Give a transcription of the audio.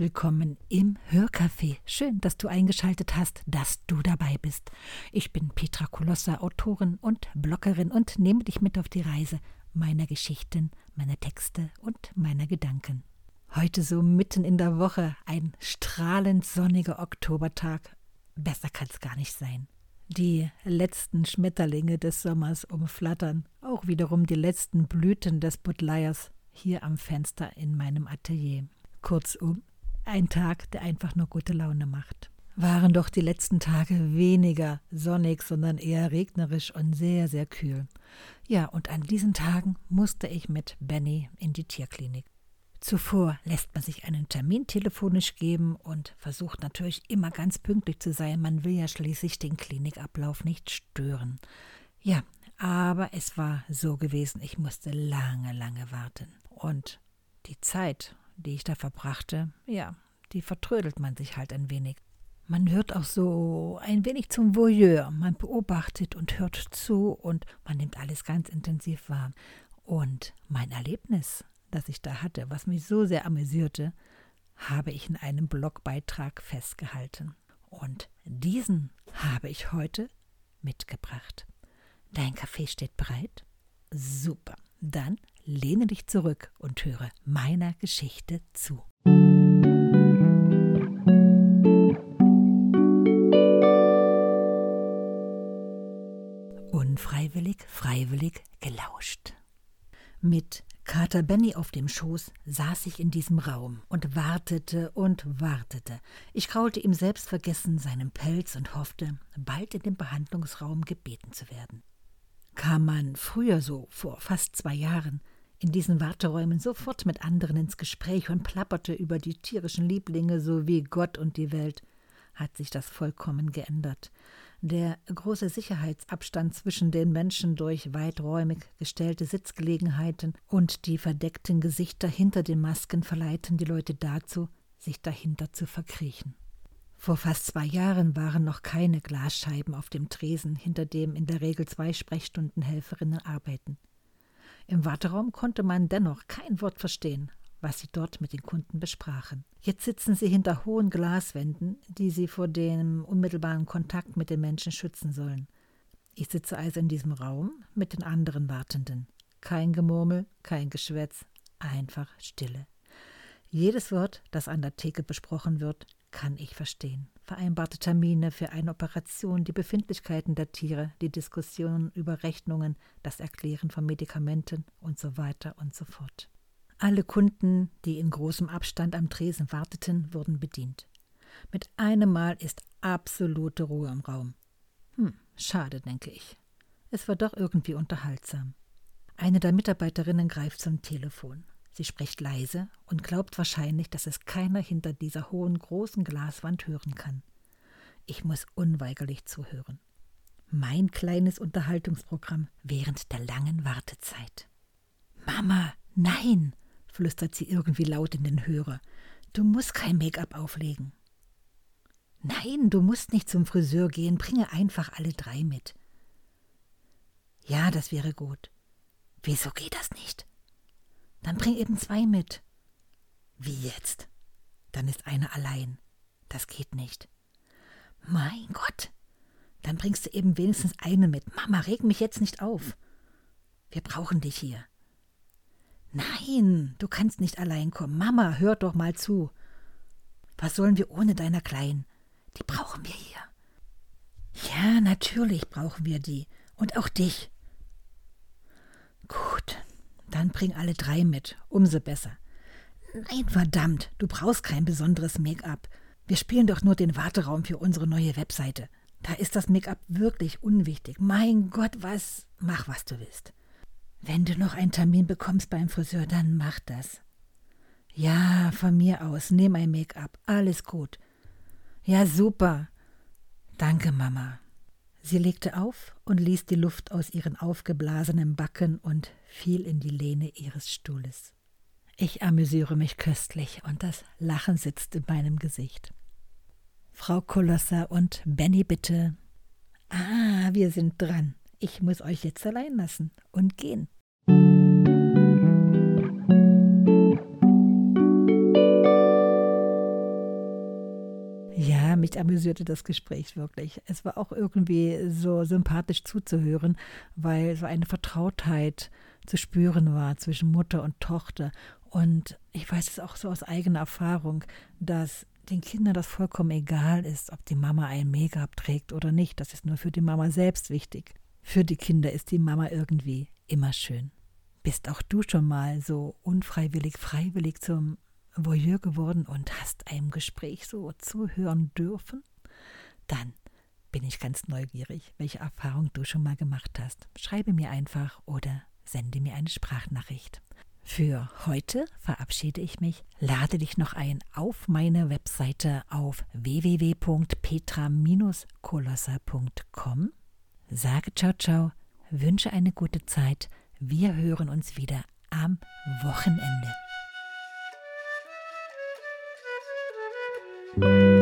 willkommen im Hörcafé. Schön, dass du eingeschaltet hast, dass du dabei bist. Ich bin Petra Kolossa, Autorin und Bloggerin und nehme dich mit auf die Reise meiner Geschichten, meiner Texte und meiner Gedanken. Heute so mitten in der Woche ein strahlend sonniger Oktobertag. Besser kann es gar nicht sein. Die letzten Schmetterlinge des Sommers umflattern, auch wiederum die letzten Blüten des Buttleiers hier am Fenster in meinem Atelier. Kurzum, ein Tag, der einfach nur gute Laune macht. Waren doch die letzten Tage weniger sonnig, sondern eher regnerisch und sehr, sehr kühl. Ja, und an diesen Tagen musste ich mit Benny in die Tierklinik. Zuvor lässt man sich einen Termin telefonisch geben und versucht natürlich immer ganz pünktlich zu sein. Man will ja schließlich den Klinikablauf nicht stören. Ja, aber es war so gewesen, ich musste lange, lange warten. Und die Zeit die ich da verbrachte, ja, die vertrödelt man sich halt ein wenig. Man hört auch so ein wenig zum Voyeur. Man beobachtet und hört zu und man nimmt alles ganz intensiv wahr. Und mein Erlebnis, das ich da hatte, was mich so sehr amüsierte, habe ich in einem Blogbeitrag festgehalten. Und diesen habe ich heute mitgebracht. Dein Kaffee steht bereit? Super. Dann lehne dich zurück und höre meiner Geschichte zu. Unfreiwillig, freiwillig gelauscht. Mit Kater Benny auf dem Schoß saß ich in diesem Raum und wartete und wartete. Ich kraulte ihm selbstvergessen seinen Pelz und hoffte, bald in den Behandlungsraum gebeten zu werden kam man früher so, vor fast zwei Jahren, in diesen Warteräumen sofort mit anderen ins Gespräch und plapperte über die tierischen Lieblinge sowie Gott und die Welt, hat sich das vollkommen geändert. Der große Sicherheitsabstand zwischen den Menschen durch weiträumig gestellte Sitzgelegenheiten und die verdeckten Gesichter hinter den Masken verleiten die Leute dazu, sich dahinter zu verkriechen. Vor fast zwei Jahren waren noch keine Glasscheiben auf dem Tresen, hinter dem in der Regel zwei Sprechstundenhelferinnen arbeiten. Im Warteraum konnte man dennoch kein Wort verstehen, was sie dort mit den Kunden besprachen. Jetzt sitzen sie hinter hohen Glaswänden, die sie vor dem unmittelbaren Kontakt mit den Menschen schützen sollen. Ich sitze also in diesem Raum mit den anderen Wartenden. Kein Gemurmel, kein Geschwätz, einfach Stille. Jedes Wort, das an der Theke besprochen wird, kann ich verstehen. Vereinbarte Termine für eine Operation, die Befindlichkeiten der Tiere, die Diskussionen über Rechnungen, das Erklären von Medikamenten und so weiter und so fort. Alle Kunden, die in großem Abstand am Tresen warteten, wurden bedient. Mit einem Mal ist absolute Ruhe im Raum. Hm, schade, denke ich. Es war doch irgendwie unterhaltsam. Eine der Mitarbeiterinnen greift zum Telefon. Sie spricht leise und glaubt wahrscheinlich, dass es keiner hinter dieser hohen, großen Glaswand hören kann. Ich muss unweigerlich zuhören. Mein kleines Unterhaltungsprogramm während der langen Wartezeit. Mama, nein, flüstert sie irgendwie laut in den Hörer. Du musst kein Make-up auflegen. Nein, du musst nicht zum Friseur gehen, bringe einfach alle drei mit. Ja, das wäre gut. Wieso geht das nicht? Dann bring eben zwei mit. Wie jetzt? Dann ist eine allein. Das geht nicht. Mein Gott. Dann bringst du eben wenigstens eine mit. Mama, reg mich jetzt nicht auf. Wir brauchen dich hier. Nein, du kannst nicht allein kommen. Mama, hör doch mal zu. Was sollen wir ohne deiner Kleinen? Die brauchen wir hier. Ja, natürlich brauchen wir die. Und auch dich. Gut. Dann bring alle drei mit, umso besser. Nein, verdammt, du brauchst kein besonderes Make-up. Wir spielen doch nur den Warteraum für unsere neue Webseite. Da ist das Make-up wirklich unwichtig. Mein Gott, was? Mach, was du willst. Wenn du noch einen Termin bekommst beim Friseur, dann mach das. Ja, von mir aus, nimm ein Make-up. Alles gut. Ja, super. Danke, Mama. Sie legte auf und ließ die Luft aus ihren aufgeblasenen Backen und fiel in die Lehne ihres Stuhles. Ich amüsiere mich köstlich und das Lachen sitzt in meinem Gesicht. Frau Kolosser und Benny bitte. Ah, wir sind dran. Ich muss euch jetzt allein lassen und gehen. Mich amüsierte das Gespräch wirklich. Es war auch irgendwie so sympathisch zuzuhören, weil so eine Vertrautheit zu spüren war zwischen Mutter und Tochter. Und ich weiß es auch so aus eigener Erfahrung, dass den Kindern das vollkommen egal ist, ob die Mama ein Make-up trägt oder nicht. Das ist nur für die Mama selbst wichtig. Für die Kinder ist die Mama irgendwie immer schön. Bist auch du schon mal so unfreiwillig, freiwillig zum Voyeur geworden und hast einem Gespräch so zuhören dürfen? Dann bin ich ganz neugierig, welche Erfahrung du schon mal gemacht hast. Schreibe mir einfach oder sende mir eine Sprachnachricht. Für heute verabschiede ich mich, lade dich noch ein auf meine Webseite auf www.petra-kolosser.com. Sage ciao ciao, wünsche eine gute Zeit. Wir hören uns wieder am Wochenende. Thank you.